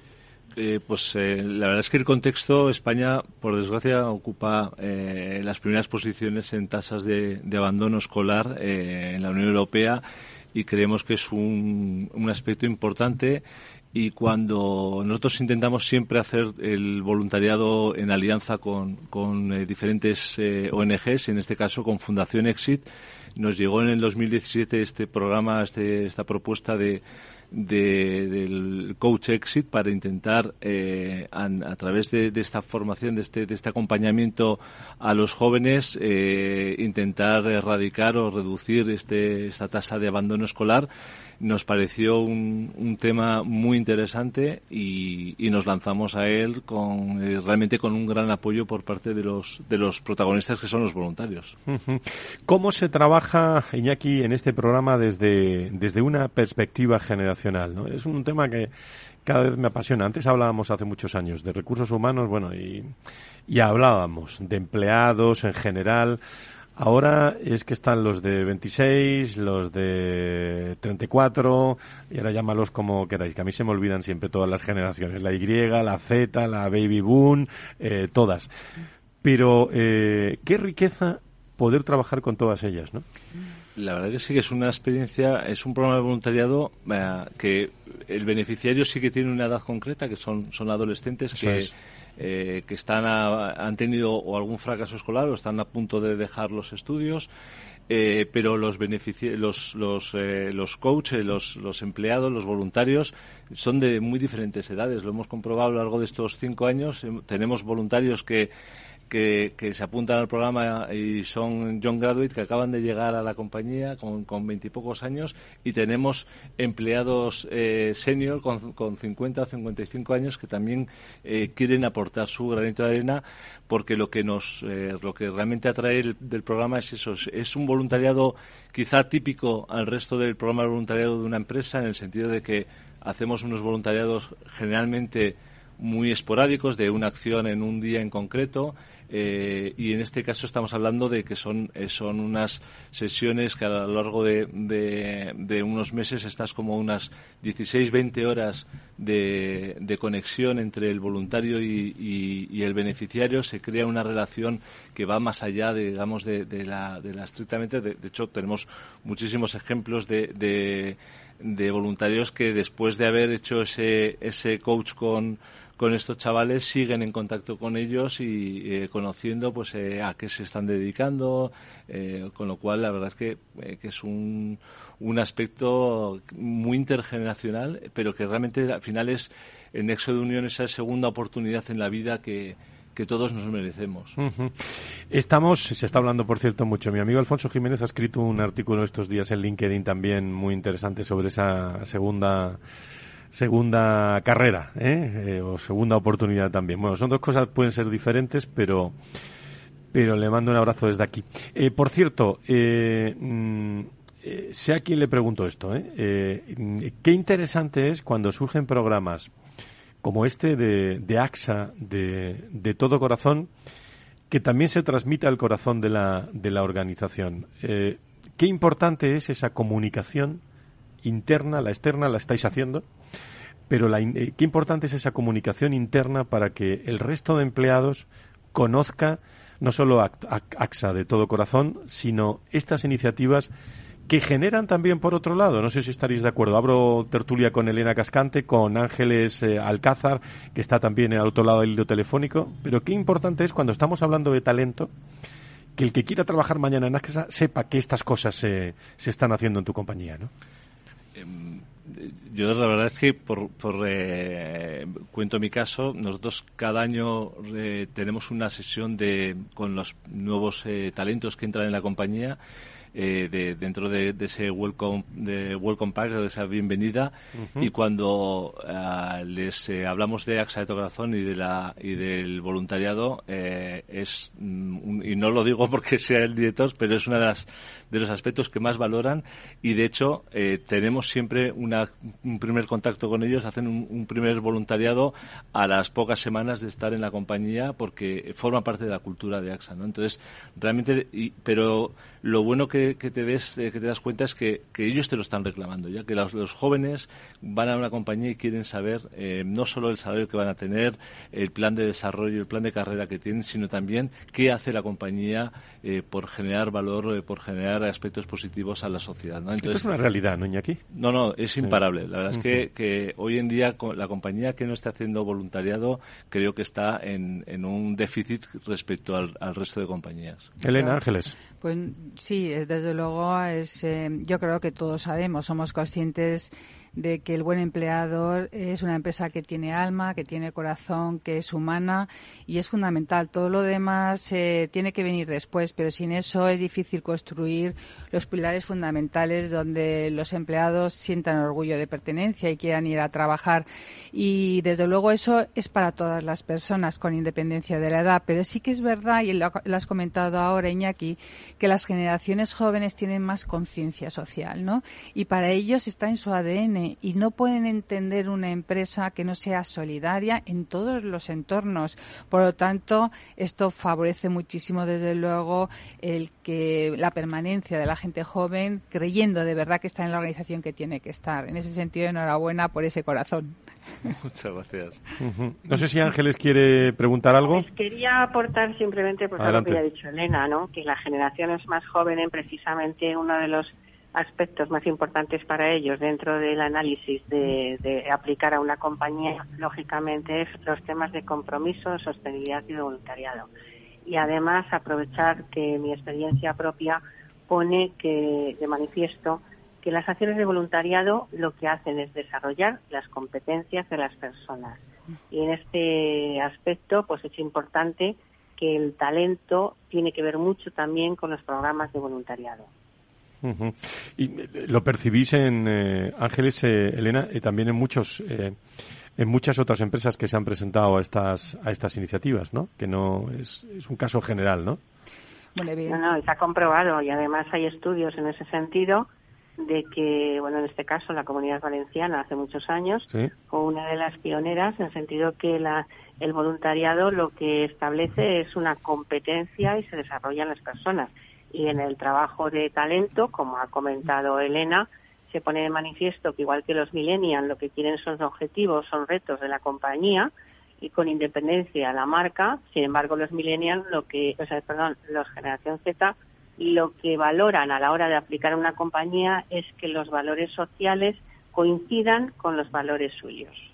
Eh, pues eh, la verdad es que el contexto, España, por desgracia, ocupa eh, las primeras posiciones en tasas de, de abandono escolar en la Unión Europea y creemos que es un, un aspecto importante. Y cuando nosotros intentamos siempre hacer el voluntariado en alianza con, con eh, diferentes eh, ONGs, en este caso con Fundación Exit, nos llegó en el 2017 este programa, este, esta propuesta de, del coach exit para intentar eh, a, través de, esta formación de este, de este acompañamiento a los jóvenes eh, intentar erradicar o reducir este, esta tasa de abandono escolar nos pareció un, tema muy interesante y, nos lanzamos a él con eh, realmente con un gran apoyo por parte de los de los protagonistas que son los voluntarios. ¿Cómo se trabaja Iñaki en este programa desde desde una perspectiva generacional? ¿no? Es un tema que cada vez me apasiona. Antes hablábamos hace muchos años de recursos humanos, bueno, y, y hablábamos de empleados en general. Ahora es que están los de 26, los de 34, y ahora llámalos como queráis, que a mí se me olvidan siempre todas las generaciones, la Y, la Z, la Baby Boom, eh, todas. Pero eh, qué riqueza poder trabajar con todas ellas, ¿no? La verdad que sí que es una experiencia, es un programa de voluntariado eh, que el beneficiario sí que tiene una edad concreta, que son, son adolescentes que... Eh, que están han tenido o algún fracaso escolar o están a punto de dejar los estudios. Eh, pero los los los, eh, los coaches, los, los empleados, los voluntarios son de muy diferentes edades. Lo hemos comprobado a lo largo de estos cinco años. Tenemos voluntarios que que, se apuntan al programa y son John Graduate que acaban de llegar a la compañía con, con años y tenemos empleados eh, senior con, con 50 o 55 años que también eh, quieren aportar su granito de arena porque lo que nos eh, lo que realmente atrae del programa es eso es un voluntariado quizá típico al resto del programa de voluntariado de una empresa en el sentido de que hacemos unos voluntariados generalmente muy esporádicos de una acción en un día en concreto eh, y en este caso estamos hablando de que son, eh, son unas sesiones que a lo largo de, de, unos meses estás como unas 16, 20 horas de, de conexión entre el voluntario y, y, el beneficiario. Se crea una relación que va más allá, digamos, de la, de la estrictamente. De, hecho, tenemos muchísimos ejemplos de, de voluntarios que después de haber hecho ese, ese coach con con estos chavales siguen en contacto con ellos y eh, conociendo pues eh, a qué se están dedicando eh, con lo cual la verdad es que, que es un, un aspecto muy intergeneracional pero que realmente al final es el nexo de unión esa segunda oportunidad en la vida que, que todos nos merecemos. Estamos, se está hablando, por cierto, mucho. Mi amigo Alfonso Jiménez ha escrito un artículo estos días en LinkedIn también muy interesante sobre esa segunda segunda carrera ¿eh? ¿eh? o segunda oportunidad también. Bueno, son dos cosas pueden ser diferentes, pero pero le mando un abrazo desde aquí. Eh, por cierto, eh, mm, eh, sé a quién le pregunto esto. qué interesante es cuando surgen programas como este de, de AXA, de, de todo corazón, que también se transmite al corazón de la, de la organización. qué importante es esa comunicación interna, la externa la estáis haciendo, pero la, eh, qué importante es esa comunicación interna para que el resto de empleados conozca no solo AXA de todo corazón, sino estas iniciativas que generan también por otro lado, no sé si estaréis de acuerdo, abro tertulia con Elena Cascante, con Ángeles eh, Alcázar, que está también el otro lado del hilo telefónico, pero qué importante es cuando estamos hablando de talento, que el que quiera trabajar mañana en AXA sepa que estas cosas se, se están haciendo en tu compañía, ¿no? Yo la verdad es que por, por eh, cuento mi caso, nosotros cada año eh, tenemos una sesión de con los nuevos eh, talentos que entran en la compañía eh, de, dentro de, ese welcome, de welcome pack, de esa bienvenida. Y cuando ah, les eh, hablamos de AXA de Corazón y, de la, y del voluntariado, eh, es, mm, y no lo digo porque sea el director, pero es uno de, las, de los aspectos que más valoran. Y de hecho, tenemos siempre una, un primer contacto con ellos, hacen un, primer voluntariado a las pocas semanas de estar en la compañía porque forma parte de la cultura de AXA. ¿no? Entonces, realmente, pero lo bueno que que, te des, eh, que te das cuenta es que, ellos te lo están reclamando, ya que los, jóvenes van a una compañía y quieren saber eh, no solo el salario que van a tener, el plan de desarrollo, el plan de carrera que tienen, sino también qué hace la compañía eh, por generar valor, por generar aspectos positivos a la sociedad. ¿no? Entonces, Esto es una realidad, ¿no, Iñaki? No, no, es imparable. La verdad es que, que, hoy en día la compañía que no está haciendo voluntariado creo que está en, en un déficit respecto al, al resto de compañías. Elena Ángeles. Pues sí, desde luego es, eh, yo creo que todos sabemos, somos conscientes de que el buen empleador es una empresa que tiene alma, que tiene corazón, que es humana y es fundamental. Todo lo demás eh, tiene que venir después, pero sin eso es difícil construir los pilares fundamentales donde los empleados sientan orgullo de pertenencia y quieran ir a trabajar. Y desde luego eso es para todas las personas con independencia de la edad. Pero sí que es verdad, y lo, has comentado ahora, Iñaki, que las generaciones jóvenes tienen más conciencia social, ¿no? Y para ellos está en su ADN y no pueden entender una empresa que no sea solidaria en todos los entornos. Por lo tanto, esto favorece muchísimo, desde luego, el que la permanencia de la gente joven creyendo de verdad que está en la organización que tiene que estar. En ese sentido, enhorabuena por ese corazón. <laughs> Muchas gracias. No sé si Ángeles quiere preguntar algo. Pues quería aportar simplemente pues, algo que ya ha dicho Elena, ¿no? que las generaciones más jóvenes, precisamente uno de los aspectos más importantes para ellos dentro del análisis de, de, aplicar a una compañía, lógicamente, es los temas de compromiso, sostenibilidad y voluntariado. Y además aprovechar que mi experiencia propia pone que de manifiesto que las acciones de voluntariado lo que hacen es desarrollar las competencias de las personas. Y en este aspecto, pues es importante que el talento tiene que ver mucho también con los programas de voluntariado. Y eh, lo percibís en eh, Ángeles, eh, Elena, y también en muchos, en muchas otras empresas que se han presentado a estas a estas iniciativas, ¿no? Que no es, es un caso general, ¿no? Bueno, no, no, está comprobado y además hay estudios en ese sentido de que, bueno, en este caso la Comunidad Valenciana hace muchos años fue una de las pioneras en el sentido que la, el voluntariado lo que establece es una competencia y se desarrollan las personas. Y en el trabajo de talento, como ha comentado Elena, se pone de manifiesto que igual que los millennials lo que quieren son objetivos, son retos de la compañía y con independencia de la marca, sin embargo los millennials lo que, o sea, perdón, los generación Z lo que valoran a la hora de aplicar una compañía es que los valores sociales coincidan con los valores suyos.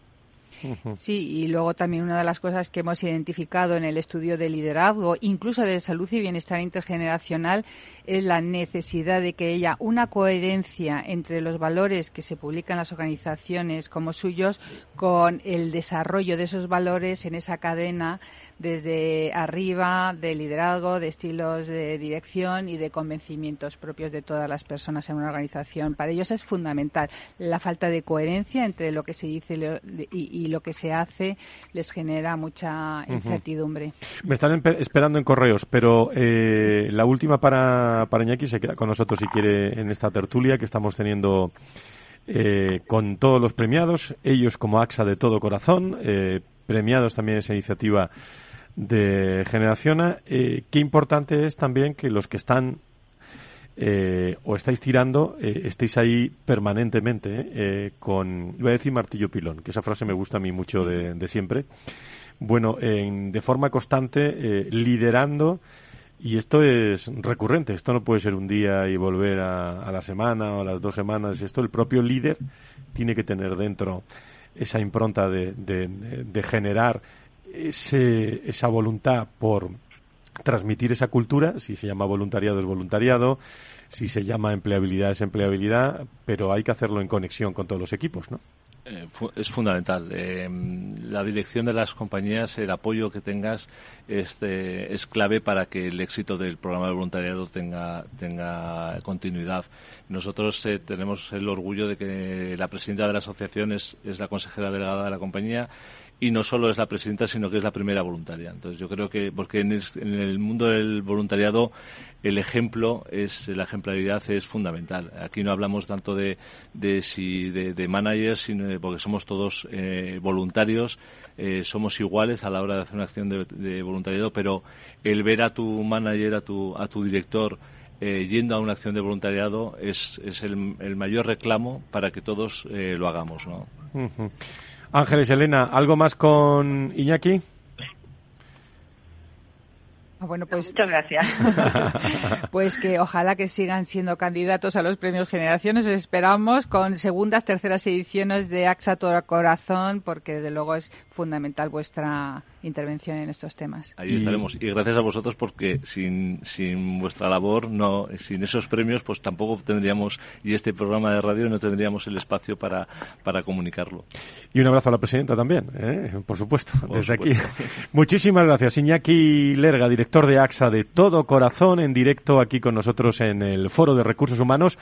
Sí, y luego también una de las cosas que hemos identificado en el estudio de liderazgo, incluso de salud y bienestar intergeneracional, es la necesidad de que haya una coherencia entre los valores que se publican en las organizaciones como suyos con el desarrollo de esos valores en esa cadena desde arriba de liderazgo, de estilos de dirección y de convencimientos propios de todas las personas en una organización. Para ellos es fundamental la falta de coherencia entre lo que se dice y, lo que se hace les genera mucha incertidumbre. Me están esperando en correos, pero eh, la última para, para Iñaki se queda con nosotros si quiere en esta tertulia que estamos teniendo eh, con todos los premiados, ellos como AXA de todo corazón, eh, premiados también esa iniciativa de Generaciona. Eh, qué importante es también que los que están eh, o estáis tirando, eh, estéis ahí permanentemente eh, con, iba a decir martillo pilón, que esa frase me gusta a mí mucho de, siempre. Bueno, en, de forma constante, liderando, y esto es recurrente, esto no puede ser un día y volver a, a la semana o a las dos semanas, esto el propio líder tiene que tener dentro esa impronta de, de, de generar ese, esa voluntad por transmitir esa cultura, si se llama voluntariado es voluntariado, si se llama empleabilidad es empleabilidad, pero hay que hacerlo en conexión con todos los equipos, ¿no? Eh, es fundamental. Eh, la dirección de las compañías, el apoyo que tengas este, es clave para que el éxito del programa de voluntariado tenga, tenga continuidad. Nosotros eh, tenemos el orgullo de que la presidenta de la asociación es, es la consejera delegada de la compañía y no solo es la presidenta, sino que es la primera voluntaria. Entonces yo creo que, porque en el, mundo del voluntariado el ejemplo es, la ejemplaridad es fundamental. Aquí no hablamos tanto de, de, si, de, managers, sino porque somos todos eh, voluntarios, eh, somos iguales a la hora de hacer una acción de, voluntariado, pero el ver a tu manager, a tu, a tu director, eh, yendo a una acción de voluntariado es, es el, mayor reclamo para que todos lo hagamos. ¿no? Ángeles, Elena, ¿algo más con Iñaki? Ah, bueno, pues muchas gracias. <laughs> pues que ojalá que sigan siendo candidatos a los premios Generaciones. esperamos con segundas, terceras ediciones de AXA Toro Corazón, porque desde luego es fundamental vuestra intervención en estos temas. Ahí estaremos. Y gracias a vosotros porque sin, sin vuestra labor, no, sin esos premios, pues tampoco tendríamos, y este programa de radio no tendríamos el espacio para, para comunicarlo. Y un abrazo a la presidenta también, ¿eh? por supuesto, desde aquí. <laughs> Muchísimas gracias. Iñaki Lerga, director de AXA de todo corazón, en directo aquí con nosotros en el Foro de Recursos Humanos.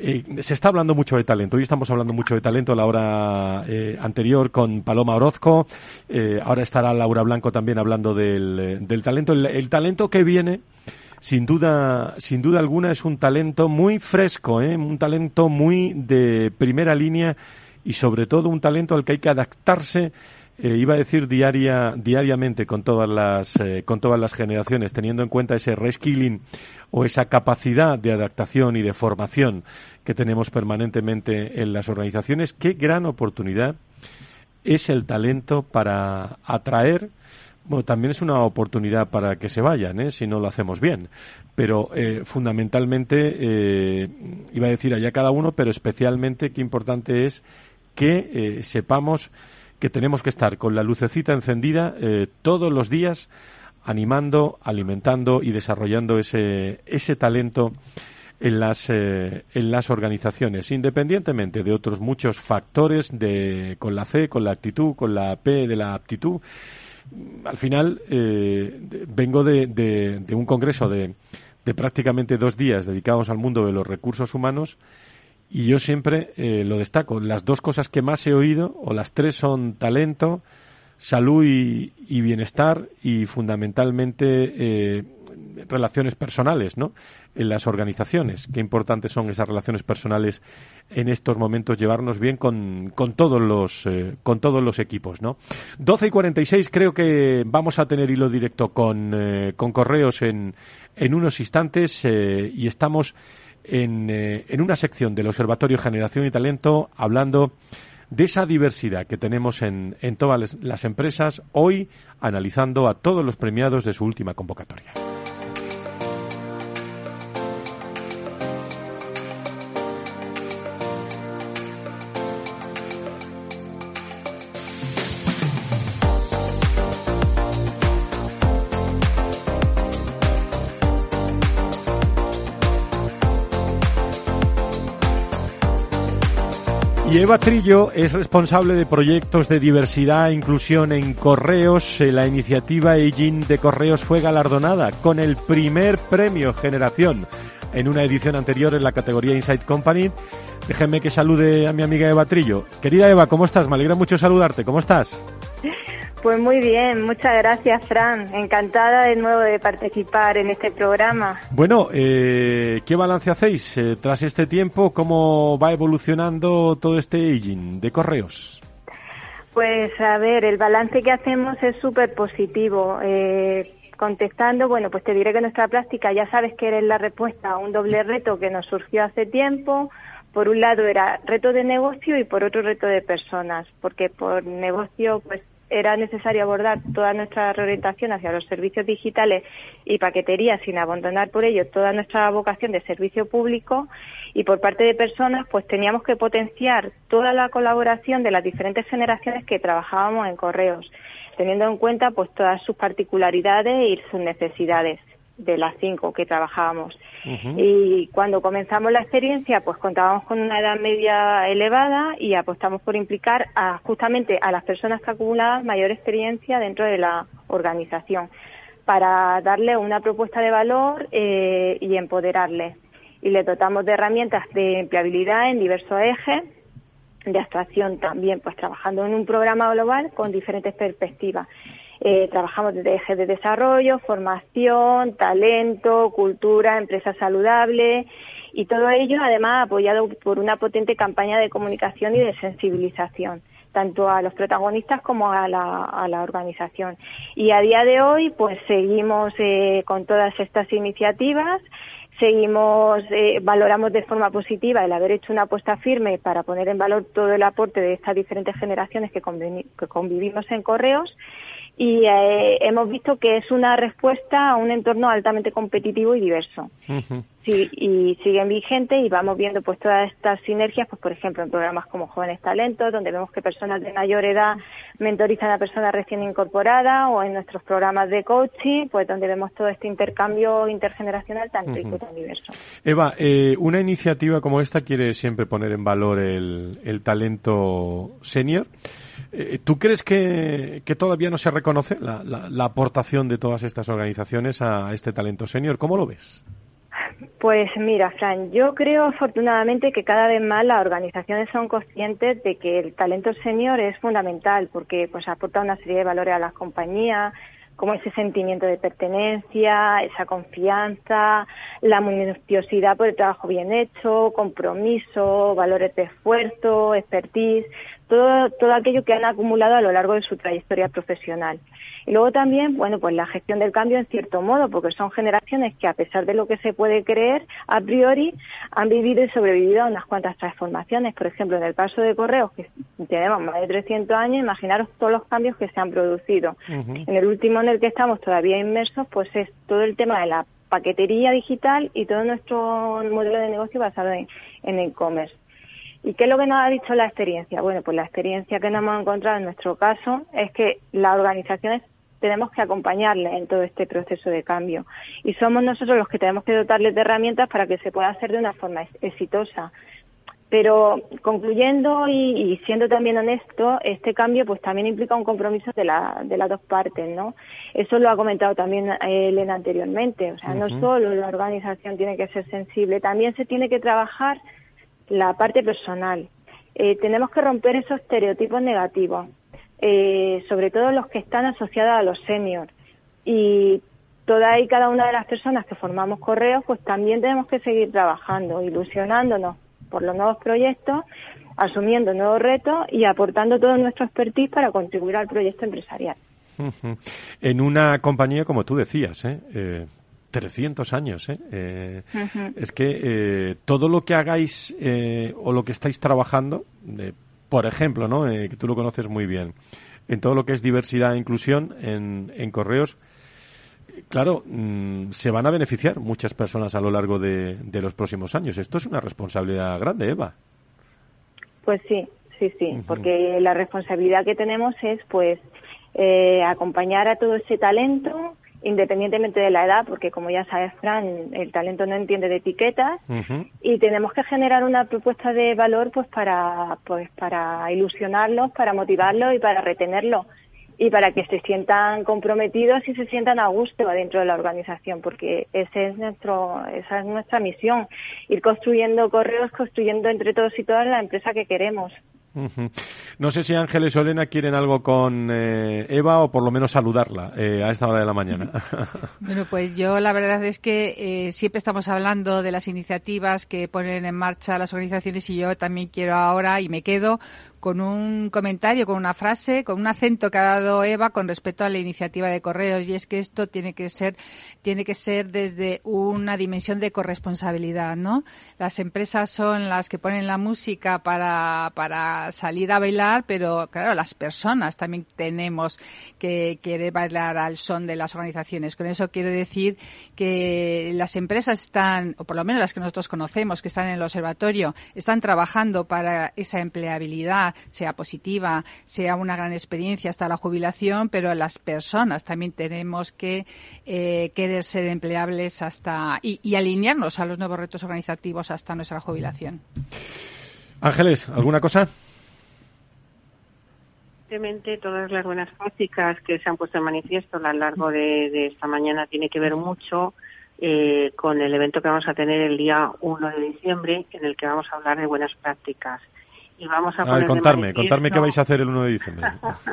Eh, se está hablando mucho de talento. Hoy estamos hablando mucho de talento. La hora eh, anterior con Paloma Orozco. Eh, ahora estará Laura Blanco también hablando del, talento. El, talento que viene, sin duda, sin duda alguna, es un talento muy fresco, un talento muy de primera línea y sobre todo un talento al que hay que adaptarse eh, iba a decir diaria, diariamente con todas las eh, con todas las generaciones, teniendo en cuenta ese reskilling o esa capacidad de adaptación y de formación que tenemos permanentemente en las organizaciones, qué gran oportunidad es el talento para atraer bueno, también es una oportunidad para que se vayan, ¿eh? si no lo hacemos bien. Pero eh, fundamentalmente, iba a decir allá cada uno, pero especialmente qué importante es que sepamos que tenemos que estar con la lucecita encendida eh, todos los días, animando, alimentando y desarrollando ese, ese talento en las, eh, en las organizaciones, independientemente de otros muchos factores de, con la C, con la actitud, con la P de la aptitud. Al final, eh, vengo de, de, de un congreso de, de prácticamente dos días dedicados al mundo de los recursos humanos y yo siempre eh, lo destaco. Las dos cosas que más he oído, o las tres, son talento, salud y, bienestar y fundamentalmente eh, relaciones personales, ¿no? En las organizaciones. Qué importantes son esas relaciones personales en estos momentos, llevarnos bien con, con todos los eh, con todos los equipos, ¿no? 12 y 46 creo que vamos a tener hilo directo con, con correos en, en unos instantes y estamos en, eh, en una sección del Observatorio Generación y Talento hablando de esa diversidad que tenemos en, en todas las empresas, hoy analizando a todos los premiados de su última convocatoria. Eva Trillo es responsable de proyectos de diversidad e inclusión en correos. La iniciativa Aging de Correos fue galardonada con el primer premio Generación en una edición anterior en la categoría Inside Company. Déjenme que salude a mi amiga Eva Trillo. Querida Eva, ¿cómo estás? Me alegra mucho saludarte. ¿Cómo estás? <laughs> Pues muy bien, muchas gracias, Fran. Encantada de nuevo de participar en este programa. Bueno, eh, ¿qué balance hacéis eh, tras este tiempo? ¿Cómo va evolucionando todo este aging de correos? Pues a ver, el balance que hacemos es súper positivo. Eh, contestando, bueno, pues te diré que nuestra práctica ya sabes que eres la respuesta a un doble reto que nos surgió hace tiempo. Por un lado era reto de negocio y por otro reto de personas, porque por negocio pues era necesario abordar toda nuestra reorientación hacia los servicios digitales y paquetería sin abandonar por ello toda nuestra vocación de servicio público y por parte de personas pues teníamos que potenciar toda la colaboración de las diferentes generaciones que trabajábamos en correos teniendo en cuenta pues todas sus particularidades y sus necesidades de las cinco que trabajábamos. Y cuando comenzamos la experiencia, pues contábamos con una edad media elevada y apostamos por implicar a, justamente a las personas que acumulaban mayor experiencia dentro de la organización para darle una propuesta de valor eh, y empoderarles. Y le dotamos de herramientas de empleabilidad en diversos ejes de actuación también, pues trabajando en un programa global con diferentes perspectivas. Eh, trabajamos desde ejes de desarrollo, formación, talento, cultura, empresa saludable y todo ello además apoyado por una potente campaña de comunicación y de sensibilización tanto a los protagonistas como a la, a la organización. Y a día de hoy, pues seguimos eh, con todas estas iniciativas, seguimos, eh, valoramos de forma positiva el haber hecho una apuesta firme para poner en valor todo el aporte de estas diferentes generaciones que, que convivimos en correos y eh, hemos visto que es una respuesta a un entorno altamente competitivo y diverso. sí, y siguen vigentes y vamos viendo pues todas estas sinergias, pues por ejemplo en programas como Jóvenes Talentos, donde vemos que personas de mayor edad mentorizan a personas recién incorporadas o en nuestros programas de coaching, pues donde vemos todo este intercambio intergeneracional tan rico y tan diverso. Eva, eh, una iniciativa como esta quiere siempre poner en valor el, el talento senior. Eh, ¿Tú crees que, todavía no se reconoce la, la, aportación de todas estas organizaciones a este talento senior? ¿Cómo lo ves? Pues mira, Fran, yo creo afortunadamente que cada vez más las organizaciones son conscientes de que el talento senior es fundamental porque pues aporta una serie de valores a las compañías, como ese sentimiento de pertenencia, esa confianza, la minuciosidad por el trabajo bien hecho, compromiso, valores de esfuerzo, expertise todo, todo aquello que han acumulado a lo largo de su trayectoria profesional. Y luego también, bueno, pues la gestión del cambio en cierto modo, porque son generaciones que a pesar de lo que se puede creer, a priori han vivido y sobrevivido a unas cuantas transformaciones. Por ejemplo, en el caso de Correos, que tenemos más de 300 años, imaginaros todos los cambios que se han producido. En el último en el que estamos todavía inmersos, pues es todo el tema de la paquetería digital y todo nuestro modelo de negocio basado en e-commerce. ¿Y qué es lo que nos ha dicho la experiencia? Bueno, pues la experiencia que nos hemos encontrado en nuestro caso es que las organizaciones tenemos que acompañarles en todo este proceso de cambio. Y somos nosotros los que tenemos que dotarles de herramientas para que se pueda hacer de una forma exitosa. Pero concluyendo y, siendo también honesto, este cambio pues también implica un compromiso de, la, de las dos partes, ¿no? Eso lo ha comentado también Elena anteriormente. O sea, no solo la organización tiene que ser sensible, también se tiene que trabajar la parte personal. Eh, tenemos que romper esos estereotipos negativos, eh, sobre todo los que están asociados a los seniors. Y toda y cada una de las personas que formamos correos, pues también tenemos que seguir trabajando, ilusionándonos por los nuevos proyectos, asumiendo nuevos retos y aportando todo nuestro expertise para contribuir al proyecto empresarial. <laughs> En una compañía, como tú decías, ¿eh? eh 300 años, ¿eh? eh es que eh, todo lo que hagáis eh, o lo que estáis trabajando, por ejemplo, ¿no? que tú lo conoces muy bien, en todo lo que es diversidad e inclusión en, en correos, claro, mm, se van a beneficiar muchas personas a lo largo de, de, los próximos años. Esto es una responsabilidad grande, Eva. Pues sí, sí, sí, porque la responsabilidad que tenemos es, pues, acompañar a todo ese talento independientemente de la edad, porque como ya sabes, Fran, el talento no entiende de etiquetas y tenemos que generar una propuesta de valor pues para pues para ilusionarlos, para motivarlos y para retenerlos y para que se sientan comprometidos y se sientan a gusto dentro de la organización, porque ese es nuestro, esa es nuestra misión, ir construyendo correos, construyendo entre todos y todas la empresa que queremos. No sé si Ángeles o Elena quieren algo con eh, Eva o por lo menos saludarla eh, a esta hora de la mañana. <laughs> bueno, pues yo la verdad es que eh, siempre estamos hablando de las iniciativas que ponen en marcha las organizaciones y yo también quiero ahora y me quedo con un comentario, con una frase, con un acento que ha dado Eva con respecto a la iniciativa de correos y es que esto tiene que ser tiene que ser desde una dimensión de corresponsabilidad, ¿no? Las empresas son las que ponen la música para para salir a bailar, pero claro, las personas también tenemos que querer bailar al son de las organizaciones. Con eso quiero decir que las empresas están, o por lo menos las que nosotros conocemos, que están en el observatorio, están trabajando para esa empleabilidad sea positiva, sea una gran experiencia hasta la jubilación, pero las personas también tenemos que eh, querer ser empleables hasta y, alinearnos a los nuevos retos organizativos hasta nuestra jubilación. Ángeles, ¿alguna cosa? Evidentemente, todas las buenas prácticas que se han puesto en manifiesto a lo largo de, esta mañana tiene que ver mucho eh, con el evento que vamos a tener el día 1 de diciembre, en el que vamos a hablar de buenas prácticas y vamos a, a contarme, contarme qué vais a hacer el 1 de diciembre.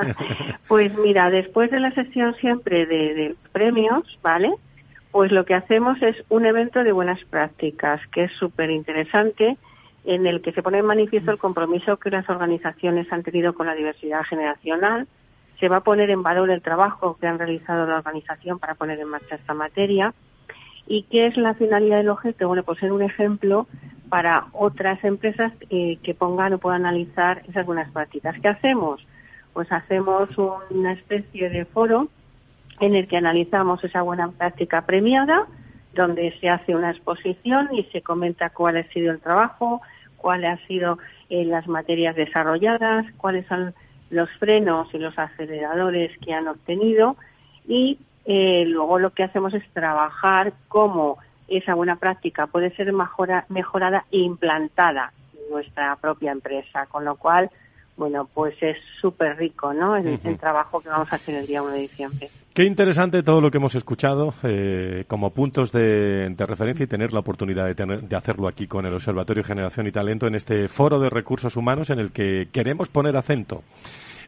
<laughs> pues mira, después de la sesión siempre de, premios, ¿vale? Pues lo que hacemos es un evento de buenas prácticas, que es súper interesante, en el que se pone en manifiesto el compromiso que las organizaciones han tenido con la diversidad generacional. Se va a poner en valor el trabajo que han realizado la organización para poner en marcha esta materia. ¿Y qué es la finalidad del objeto? Bueno, pues ser un ejemplo para otras empresas que pongan o puedan analizar esas buenas prácticas. ¿Qué hacemos? pues hacemos una especie de foro en el que analizamos esa buena práctica premiada, donde se hace una exposición y se comenta cuál ha sido el trabajo, cuáles han sido eh, las materias desarrolladas, cuáles son los frenos y los aceleradores que han obtenido y eh, luego lo que hacemos es trabajar cómo esa buena práctica puede ser mejorada e implantada en nuestra propia empresa, con lo cual, bueno, pues es súper rico, ¿no? El, trabajo que vamos a hacer el día 1 de diciembre. Qué interesante todo lo que hemos escuchado eh, como puntos de, referencia y tener la oportunidad de, tener, de hacerlo aquí con el Observatorio Generación y Talento en este foro de recursos humanos en el que queremos poner acento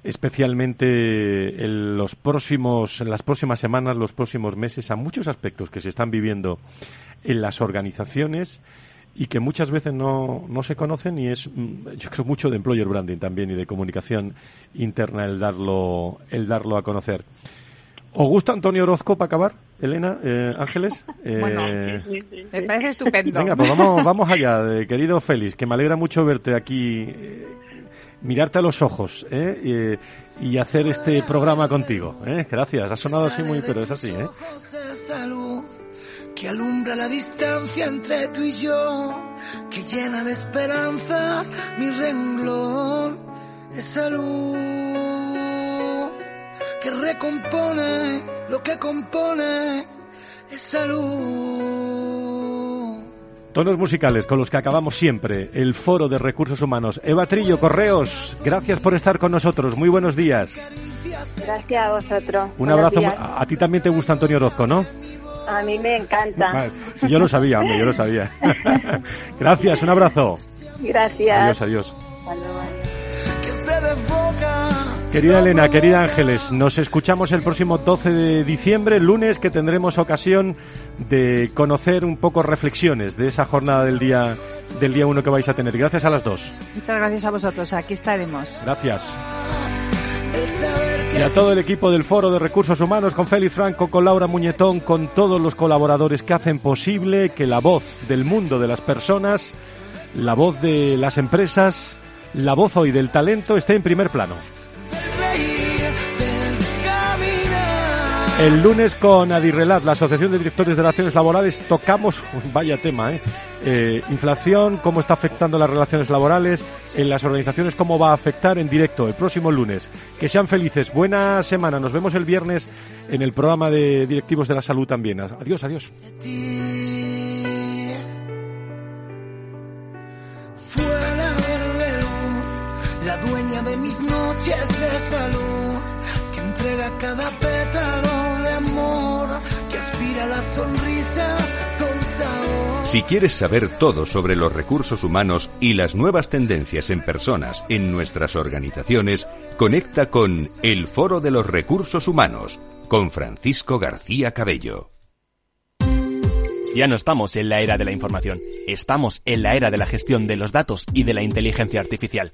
especialmente en los próximos, en las próximas semanas, los próximos meses, a muchos aspectos que se están viviendo en las organizaciones y que muchas veces no, no se conocen y es, mm, yo creo, mucho de employer branding también y de comunicación interna el darlo, el darlo a conocer. ¿Os gusta Antonio Orozco para acabar? Elena, eh, Ángeles. <laughs> Eh, me parece estupendo. Venga, pues vamos, vamos allá, querido Félix, que me alegra mucho verte aquí mirarte a los ojos ¿eh? y, hacer este programa contigo. ¿eh? Gracias, ha sonado así muy, pero es así. ¿eh? Que alumbra la distancia entre tú y yo, que llena de esperanzas mi renglón, esa luz que recompone lo que compone, esa luz. Tonos musicales con los que acabamos siempre el Foro de Recursos Humanos. Eva Trillo, Correos, gracias por estar con nosotros. Muy buenos días. Gracias a vosotros. Un abrazo. A, ti también te gusta Antonio Orozco, ¿no? A mí me encanta. <laughs> Sí, yo lo sabía, hombre, yo lo sabía. <laughs> gracias, un abrazo. Gracias. Adiós, adiós. Querida Elena, querida Ángeles, nos escuchamos el próximo 12 de diciembre, lunes, que tendremos ocasión de conocer un poco reflexiones de esa jornada del día del día 1 que vais a tener. Gracias a las dos. Muchas gracias a vosotros, aquí estaremos. Gracias. Y a todo el equipo del Foro de Recursos Humanos, con Félix Franco, con Laura Muñetón, con todos los colaboradores que hacen posible que la voz del mundo de las personas, la voz de las empresas, la voz hoy del talento esté en primer plano. El lunes con Adirrelat, la Asociación de Directores de Relaciones Laborales, tocamos, <laughs> vaya tema, ¿eh? ¿eh? inflación, cómo está afectando las relaciones laborales, en las organizaciones, cómo va a afectar en directo el próximo lunes. Que sean felices, buena semana, nos vemos el viernes en el programa de directivos de la salud también. Adiós, adiós. la dueña de mis noches de salud, que entrega cada pétalo que aspira las sonrisas con sabor. Si quieres saber todo sobre los recursos humanos y las nuevas tendencias en personas en nuestras organizaciones, conecta con El Foro de los Recursos Humanos con Francisco García Cabello. Ya no estamos en la era de la información, estamos en la era de la gestión de los datos y de la inteligencia artificial.